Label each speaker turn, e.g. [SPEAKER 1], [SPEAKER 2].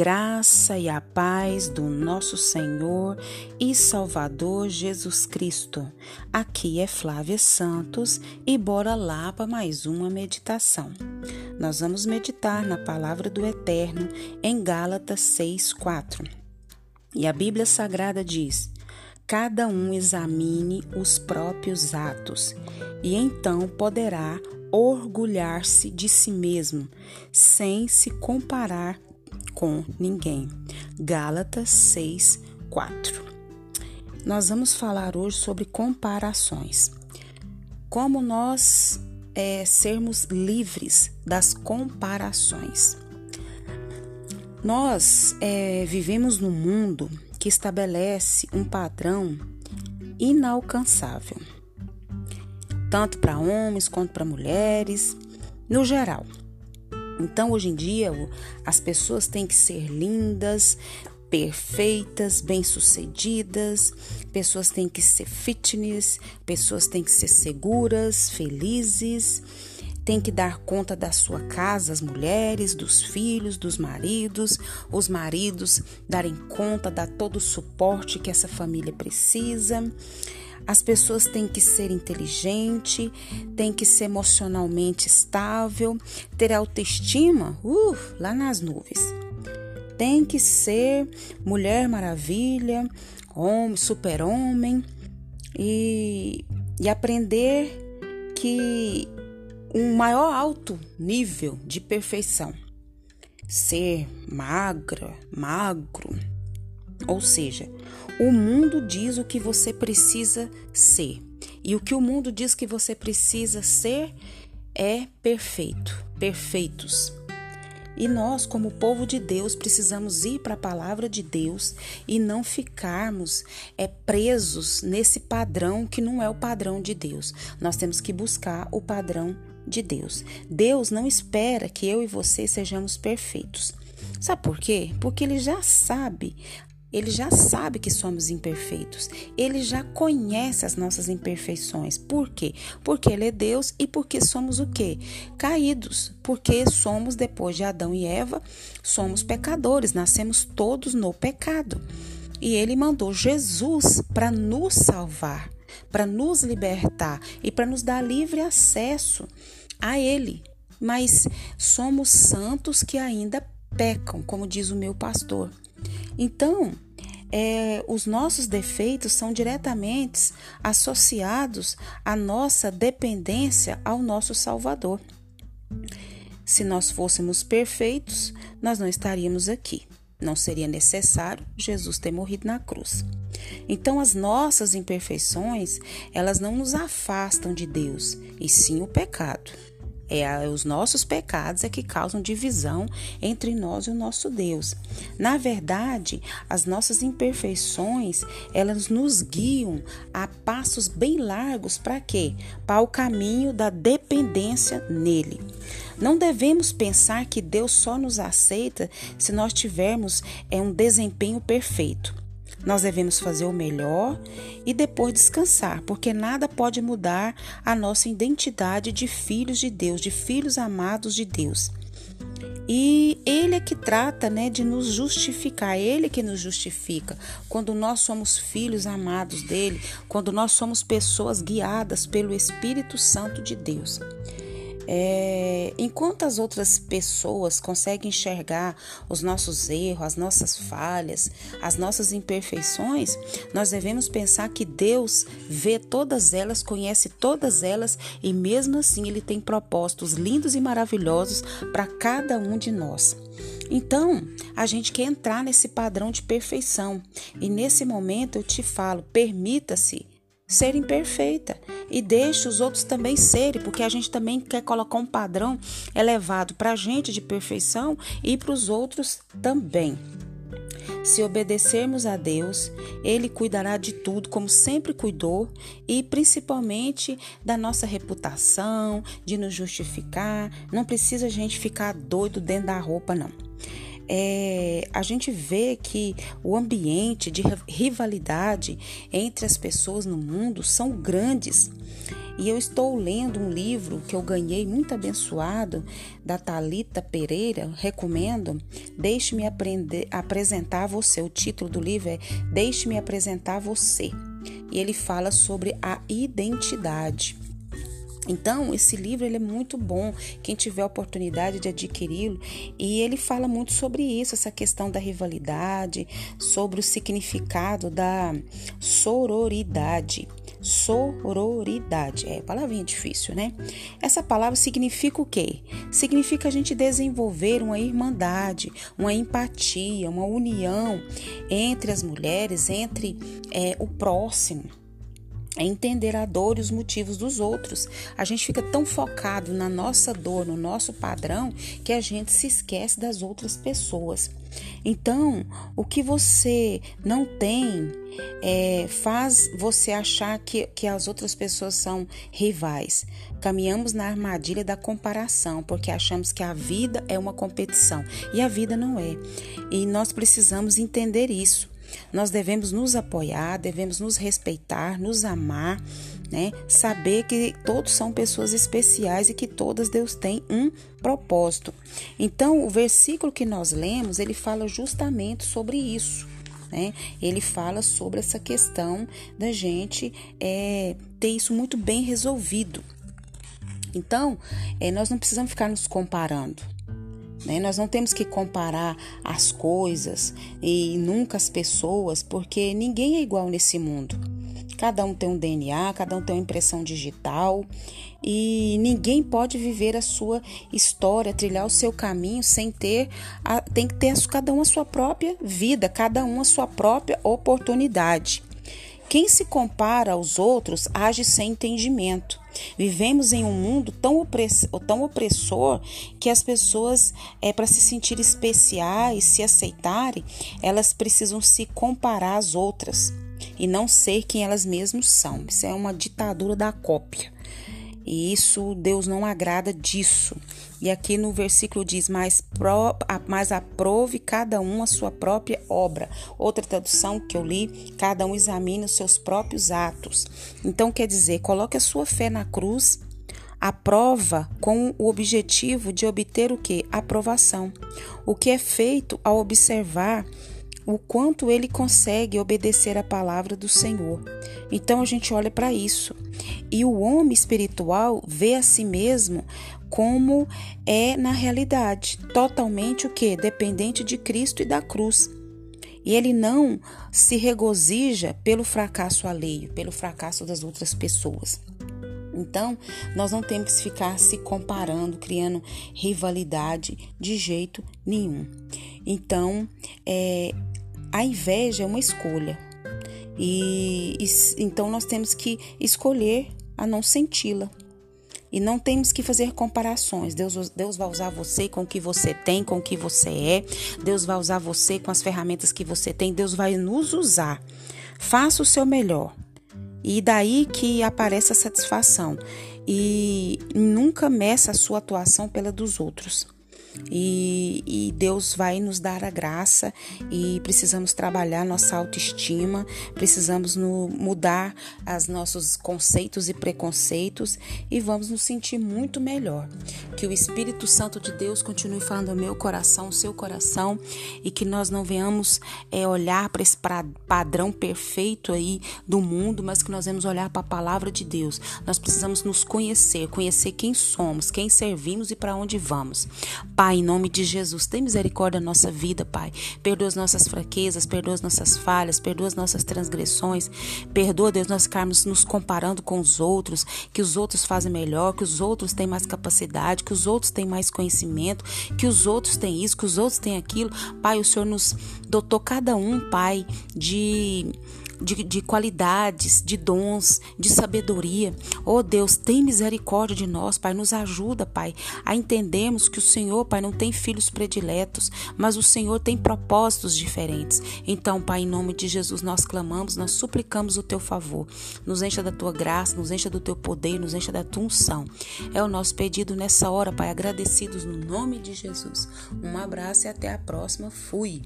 [SPEAKER 1] graça e a paz do nosso Senhor e Salvador Jesus Cristo. Aqui é Flávia Santos e bora lá para mais uma meditação. Nós vamos meditar na palavra do Eterno em Gálatas 6:4. E a Bíblia Sagrada diz: Cada um examine os próprios atos, e então poderá orgulhar-se de si mesmo, sem se comparar com ninguém. Gálatas 6, 4. Nós vamos falar hoje sobre comparações. Como nós é, sermos livres das comparações. Nós é, vivemos num mundo que estabelece um padrão inalcançável, tanto para homens quanto para mulheres, no geral. Então, hoje em dia, as pessoas têm que ser lindas, perfeitas, bem-sucedidas, pessoas têm que ser fitness, pessoas têm que ser seguras, felizes, têm que dar conta da sua casa, as mulheres, dos filhos, dos maridos, os maridos darem conta, dar todo o suporte que essa família precisa. As pessoas têm que ser inteligente, têm que ser emocionalmente estável, ter autoestima, uh, lá nas nuvens. Tem que ser mulher maravilha, homem, super-homem e, e aprender que um maior alto nível de perfeição. Ser magra, magro, ou seja, o mundo diz o que você precisa ser. E o que o mundo diz que você precisa ser é perfeito, perfeitos. E nós, como povo de Deus, precisamos ir para a palavra de Deus e não ficarmos é, presos nesse padrão que não é o padrão de Deus. Nós temos que buscar o padrão de Deus. Deus não espera que eu e você sejamos perfeitos. Sabe por quê? Porque ele já sabe ele já sabe que somos imperfeitos. Ele já conhece as nossas imperfeições. Por quê? Porque ele é Deus e porque somos o quê? Caídos. Porque somos depois de Adão e Eva, somos pecadores, nascemos todos no pecado. E ele mandou Jesus para nos salvar, para nos libertar e para nos dar livre acesso a ele. Mas somos santos que ainda pecam, como diz o meu pastor. Então, é, os nossos defeitos são diretamente associados à nossa dependência ao nosso Salvador. Se nós fôssemos perfeitos, nós não estaríamos aqui. Não seria necessário Jesus ter morrido na cruz. Então, as nossas imperfeições, elas não nos afastam de Deus, e sim o pecado. É, os nossos pecados é que causam divisão entre nós e o nosso Deus. Na verdade, as nossas imperfeições, elas nos guiam a passos bem largos para quê? Para o caminho da dependência nele. Não devemos pensar que Deus só nos aceita se nós tivermos é, um desempenho perfeito. Nós devemos fazer o melhor e depois descansar, porque nada pode mudar a nossa identidade de filhos de Deus, de filhos amados de Deus. E ele é que trata, né, de nos justificar, ele que nos justifica. Quando nós somos filhos amados dele, quando nós somos pessoas guiadas pelo Espírito Santo de Deus. É, enquanto as outras pessoas conseguem enxergar os nossos erros, as nossas falhas, as nossas imperfeições, nós devemos pensar que Deus vê todas elas, conhece todas elas e mesmo assim Ele tem propósitos lindos e maravilhosos para cada um de nós. Então, a gente quer entrar nesse padrão de perfeição. E nesse momento eu te falo, permita-se ser imperfeita e deixe os outros também serem, porque a gente também quer colocar um padrão elevado para a gente de perfeição e para os outros também. Se obedecermos a Deus, Ele cuidará de tudo como sempre cuidou e principalmente da nossa reputação, de nos justificar. Não precisa a gente ficar doido dentro da roupa, não. É, a gente vê que o ambiente de rivalidade entre as pessoas no mundo são grandes. E eu estou lendo um livro que eu ganhei muito abençoado da Talita Pereira, recomendo. Deixe-me apresentar você. O título do livro é Deixe-me apresentar você. E ele fala sobre a identidade. Então, esse livro ele é muito bom, quem tiver oportunidade de adquiri-lo, e ele fala muito sobre isso, essa questão da rivalidade, sobre o significado da sororidade. Sororidade, é palavrinha difícil, né? Essa palavra significa o quê? Significa a gente desenvolver uma irmandade, uma empatia, uma união entre as mulheres, entre é, o próximo é entender a dor e os motivos dos outros. A gente fica tão focado na nossa dor, no nosso padrão, que a gente se esquece das outras pessoas. Então, o que você não tem é, faz você achar que, que as outras pessoas são rivais. Caminhamos na armadilha da comparação, porque achamos que a vida é uma competição e a vida não é. E nós precisamos entender isso. Nós devemos nos apoiar, devemos nos respeitar, nos amar, né? Saber que todos são pessoas especiais e que todas Deus tem um propósito. Então, o versículo que nós lemos, ele fala justamente sobre isso. Né? Ele fala sobre essa questão da gente é, ter isso muito bem resolvido. Então, é, nós não precisamos ficar nos comparando. Né? Nós não temos que comparar as coisas e nunca as pessoas, porque ninguém é igual nesse mundo. Cada um tem um DNA, cada um tem uma impressão digital e ninguém pode viver a sua história, trilhar o seu caminho sem ter, a, tem que ter cada um a sua própria vida, cada um a sua própria oportunidade. Quem se compara aos outros age sem entendimento. Vivemos em um mundo tão, opressor, tão opressor que as pessoas, é, para se sentir especiais, se aceitarem, elas precisam se comparar às outras e não ser quem elas mesmas são. Isso é uma ditadura da cópia. E isso, Deus não agrada disso. E aqui no versículo diz: mais, pro, mais aprove cada um a sua própria obra. Outra tradução que eu li: cada um examine os seus próprios atos. Então quer dizer, coloque a sua fé na cruz. Aprova com o objetivo de obter o que? Aprovação. O que é feito ao observar o quanto ele consegue obedecer a palavra do Senhor. Então a gente olha para isso. E o homem espiritual vê a si mesmo como é na realidade, totalmente o que? Dependente de Cristo e da cruz. E ele não se regozija pelo fracasso alheio, pelo fracasso das outras pessoas. Então, nós não temos que ficar se comparando, criando rivalidade de jeito nenhum. Então, é, a inveja é uma escolha. E, e então nós temos que escolher a não senti-la. E não temos que fazer comparações. Deus, Deus vai usar você com o que você tem, com o que você é. Deus vai usar você com as ferramentas que você tem. Deus vai nos usar. Faça o seu melhor. E daí que aparece a satisfação. E nunca meça a sua atuação pela dos outros e, e, Deus vai nos dar a graça e precisamos trabalhar nossa autoestima, precisamos no, mudar os nossos conceitos e preconceitos e vamos nos sentir muito melhor. Que o Espírito Santo de Deus continue falando ao meu coração, ao seu coração e que nós não venhamos é, olhar para esse padrão perfeito aí do mundo, mas que nós vamos olhar para a palavra de Deus. Nós precisamos nos conhecer, conhecer quem somos, quem servimos e para onde vamos. Pai, em nome de Jesus, tem misericórdia da nossa vida, Pai. Perdoa as nossas fraquezas, perdoa as nossas falhas, perdoa as nossas transgressões. Perdoa, Deus, nós ficarmos nos comparando com os outros, que os outros fazem melhor, que os outros têm mais capacidade, que os outros têm mais conhecimento, que os outros têm isso, que os outros têm aquilo. Pai, o Senhor nos dotou cada um, Pai, de de, de qualidades, de dons, de sabedoria. Oh Deus, tem misericórdia de nós, Pai. Nos ajuda, Pai, a entendermos que o Senhor, Pai, não tem filhos prediletos, mas o Senhor tem propósitos diferentes. Então, Pai, em nome de Jesus, nós clamamos, nós suplicamos o teu favor. Nos encha da tua graça, nos encha do teu poder, nos encha da tua unção. É o nosso pedido nessa hora, Pai, agradecidos no nome de Jesus. Um abraço e até a próxima. Fui.